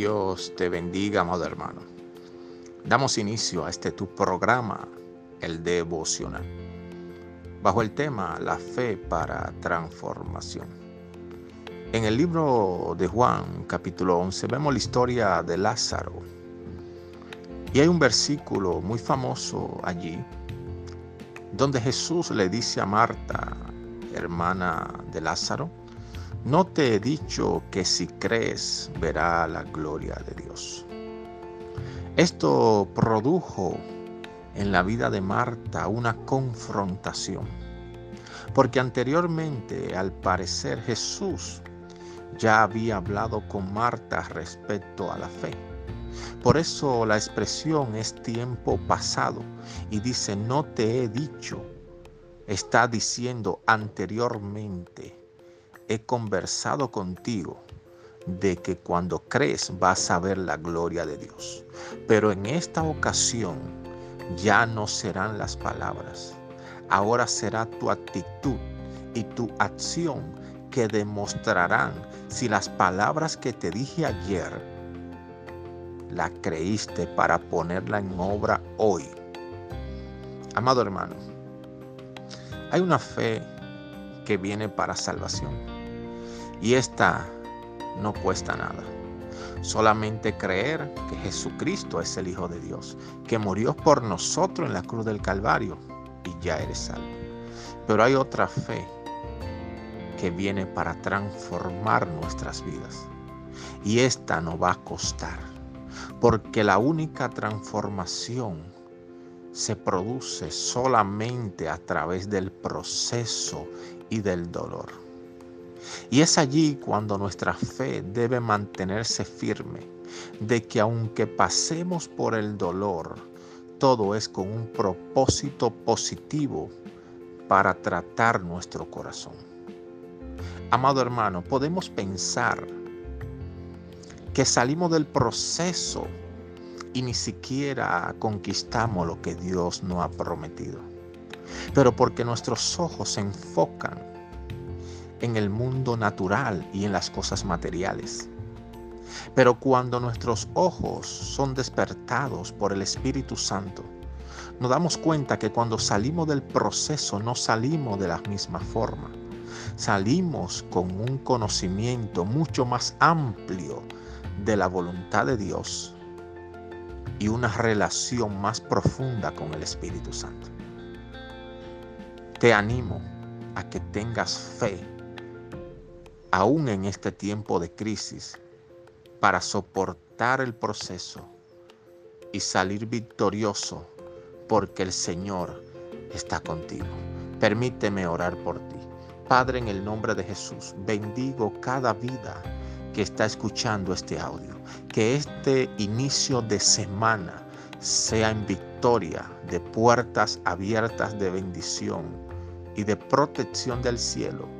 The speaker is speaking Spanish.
Dios te bendiga, amado hermano. Damos inicio a este tu programa, el devocional, bajo el tema La fe para transformación. En el libro de Juan, capítulo 11, vemos la historia de Lázaro. Y hay un versículo muy famoso allí, donde Jesús le dice a Marta, hermana de Lázaro, no te he dicho que si crees verá la gloria de Dios. Esto produjo en la vida de Marta una confrontación, porque anteriormente al parecer Jesús ya había hablado con Marta respecto a la fe. Por eso la expresión es tiempo pasado y dice no te he dicho, está diciendo anteriormente he conversado contigo de que cuando crees vas a ver la gloria de Dios. Pero en esta ocasión ya no serán las palabras. Ahora será tu actitud y tu acción que demostrarán si las palabras que te dije ayer la creíste para ponerla en obra hoy. Amado hermano, hay una fe que viene para salvación y esta no cuesta nada. Solamente creer que Jesucristo es el Hijo de Dios, que murió por nosotros en la cruz del Calvario y ya eres salvo. Pero hay otra fe que viene para transformar nuestras vidas. Y esta no va a costar, porque la única transformación se produce solamente a través del proceso y del dolor. Y es allí cuando nuestra fe debe mantenerse firme, de que aunque pasemos por el dolor, todo es con un propósito positivo para tratar nuestro corazón. Amado hermano, podemos pensar que salimos del proceso y ni siquiera conquistamos lo que Dios nos ha prometido. Pero porque nuestros ojos se enfocan en el mundo natural y en las cosas materiales. Pero cuando nuestros ojos son despertados por el Espíritu Santo, nos damos cuenta que cuando salimos del proceso no salimos de la misma forma. Salimos con un conocimiento mucho más amplio de la voluntad de Dios y una relación más profunda con el Espíritu Santo. Te animo a que tengas fe aún en este tiempo de crisis, para soportar el proceso y salir victorioso porque el Señor está contigo. Permíteme orar por ti. Padre, en el nombre de Jesús, bendigo cada vida que está escuchando este audio. Que este inicio de semana sea en victoria, de puertas abiertas de bendición y de protección del cielo